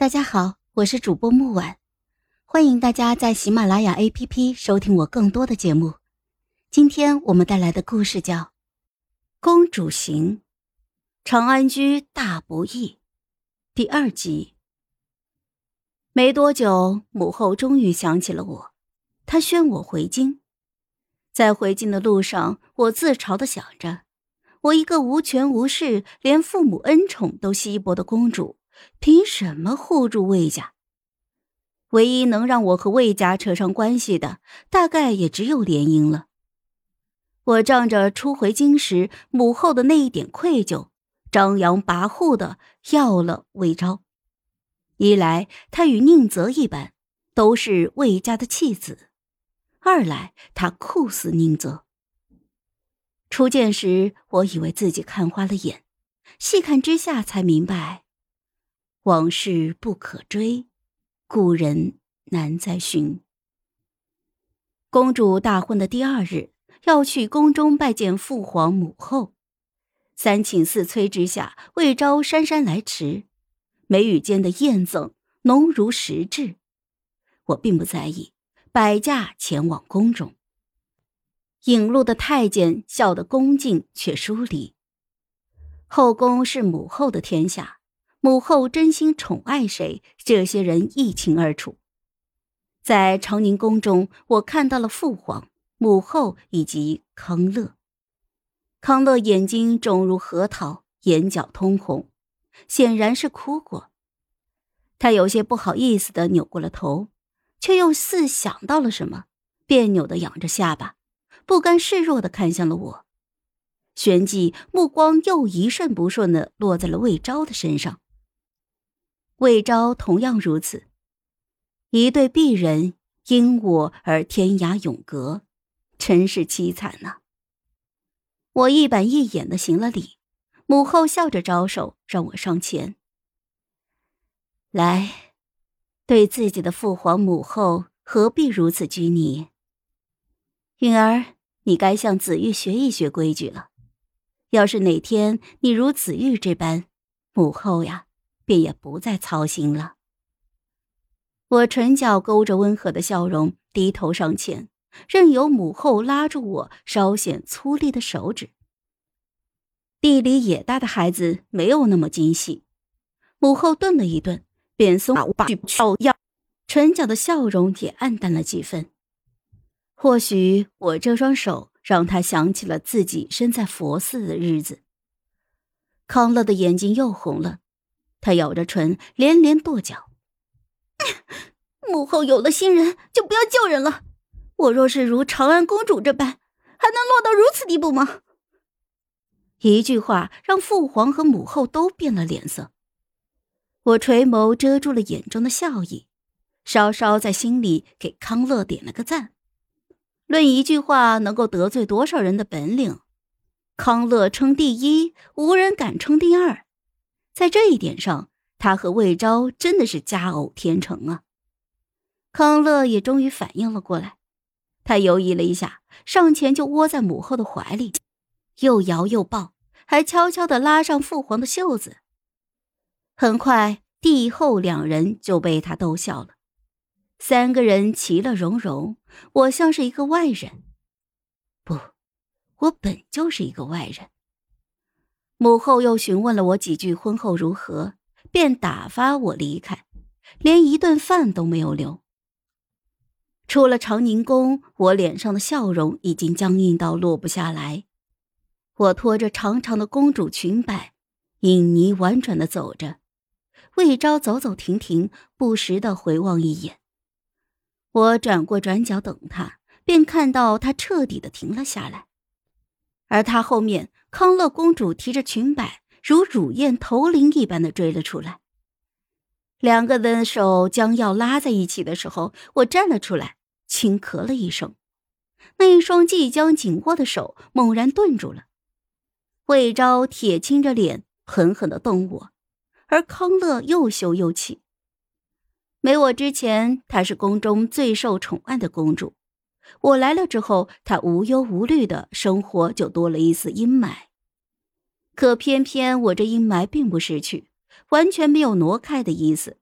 大家好，我是主播木婉，欢迎大家在喜马拉雅 APP 收听我更多的节目。今天我们带来的故事叫《公主行》，长安居大不易，第二集。没多久，母后终于想起了我，她宣我回京。在回京的路上，我自嘲的想着：我一个无权无势、连父母恩宠都稀薄的公主。凭什么护住魏家？唯一能让我和魏家扯上关系的，大概也只有联姻了。我仗着初回京时母后的那一点愧疚，张扬跋扈的要了魏昭。一来他与宁泽一般，都是魏家的弃子；二来他酷似宁泽。初见时，我以为自己看花了眼，细看之下才明白。往事不可追，故人难再寻。公主大婚的第二日，要去宫中拜见父皇母后。三请四催之下，魏昭姗姗来迟，眉宇间的艳赠浓如实质。我并不在意，摆驾前往宫中。引路的太监笑得恭敬却疏离。后宫是母后的天下。母后真心宠爱谁，这些人一清二楚。在长宁宫中，我看到了父皇、母后以及康乐。康乐眼睛肿如核桃，眼角通红，显然是哭过。他有些不好意思的扭过了头，却又似想到了什么，别扭的仰着下巴，不甘示弱的看向了我。旋即，目光又一瞬不瞬的落在了魏昭的身上。魏昭同样如此，一对璧人因我而天涯永隔，真是凄惨呐！我一板一眼的行了礼，母后笑着招手让我上前。来，对自己的父皇母后何必如此拘泥？允儿，你该向子玉学一学规矩了。要是哪天你如子玉这般，母后呀。便也不再操心了。我唇角勾着温和的笑容，低头上前，任由母后拉住我稍显粗粝的手指。地里野大的孩子没有那么精细。母后顿了一顿，便松把笑要，唇角的笑容也暗淡了几分。或许我这双手让他想起了自己身在佛寺的日子。康乐的眼睛又红了。他咬着唇，连连跺脚。母后有了新人，就不要救人了。我若是如长安公主这般，还能落到如此地步吗？一句话让父皇和母后都变了脸色。我垂眸遮住了眼中的笑意，稍稍在心里给康乐点了个赞。论一句话能够得罪多少人的本领，康乐称第一，无人敢称第二。在这一点上，他和魏昭真的是佳偶天成啊！康乐也终于反应了过来，他犹豫了一下，上前就窝在母后的怀里，又摇又抱，还悄悄的拉上父皇的袖子。很快，帝后两人就被他逗笑了，三个人其乐融融，我像是一个外人。不，我本就是一个外人。母后又询问了我几句婚后如何，便打发我离开，连一顿饭都没有留。出了长宁宫，我脸上的笑容已经僵硬到落不下来。我拖着长长的公主裙摆，影泥婉转的走着。魏昭走走停停，不时的回望一眼。我转过转角等他，便看到他彻底的停了下来，而他后面。康乐公主提着裙摆，如乳燕投铃一般的追了出来。两个人的手将要拉在一起的时候，我站了出来，轻咳了一声。那一双即将紧握的手猛然顿住了。魏昭铁青着脸，狠狠的瞪我，而康乐又羞又气。没我之前，她是宫中最受宠爱的公主。我来了之后，他无忧无虑的生活就多了一丝阴霾。可偏偏我这阴霾并不失去，完全没有挪开的意思。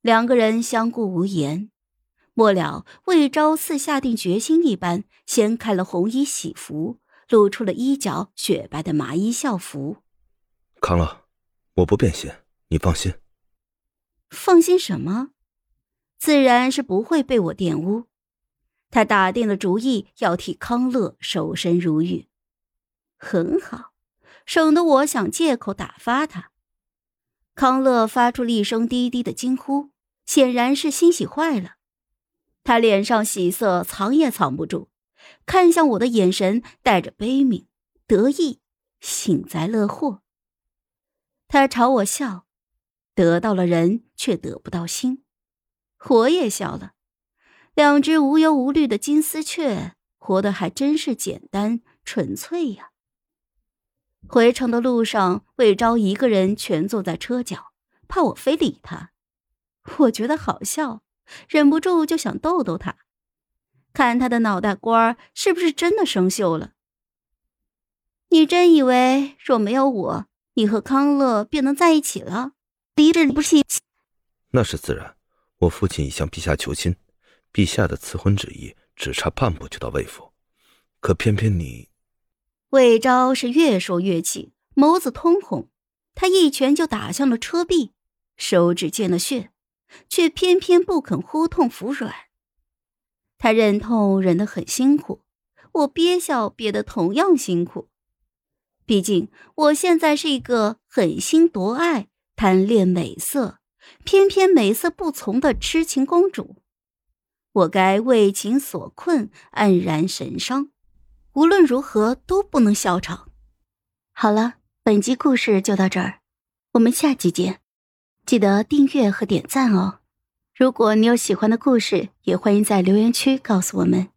两个人相顾无言。末了，魏昭似下定决心一般，掀开了红衣喜服，露出了衣角雪白的麻衣校服。康乐，我不变心，你放心。放心什么？自然是不会被我玷污。他打定了主意要替康乐守身如玉。很好，省得我想借口打发他。康乐发出了一声低低的惊呼，显然是欣喜坏了。他脸上喜色藏也藏不住，看向我的眼神带着悲悯、得意、幸灾乐祸。他朝我笑，得到了人却得不到心。我也笑了，两只无忧无虑的金丝雀，活得还真是简单纯粹呀。回城的路上，魏昭一个人蜷坐在车角，怕我非礼他。我觉得好笑。忍不住就想逗逗他，看他的脑袋瓜是不是真的生锈了。你真以为若没有我，你和康乐便能在一起了？离这不是？那是自然。我父亲已向陛下求亲，陛下的赐婚旨意只差半步就到魏府，可偏偏你……魏昭是越说越气，眸子通红，他一拳就打向了车壁，手指见了血。却偏偏不肯呼痛服软。他忍痛忍得很辛苦，我憋笑憋得同样辛苦。毕竟我现在是一个狠心夺爱、贪恋美色，偏偏美色不从的痴情公主。我该为情所困，黯然神伤。无论如何都不能笑场。好了，本集故事就到这儿，我们下集见。记得订阅和点赞哦！如果你有喜欢的故事，也欢迎在留言区告诉我们。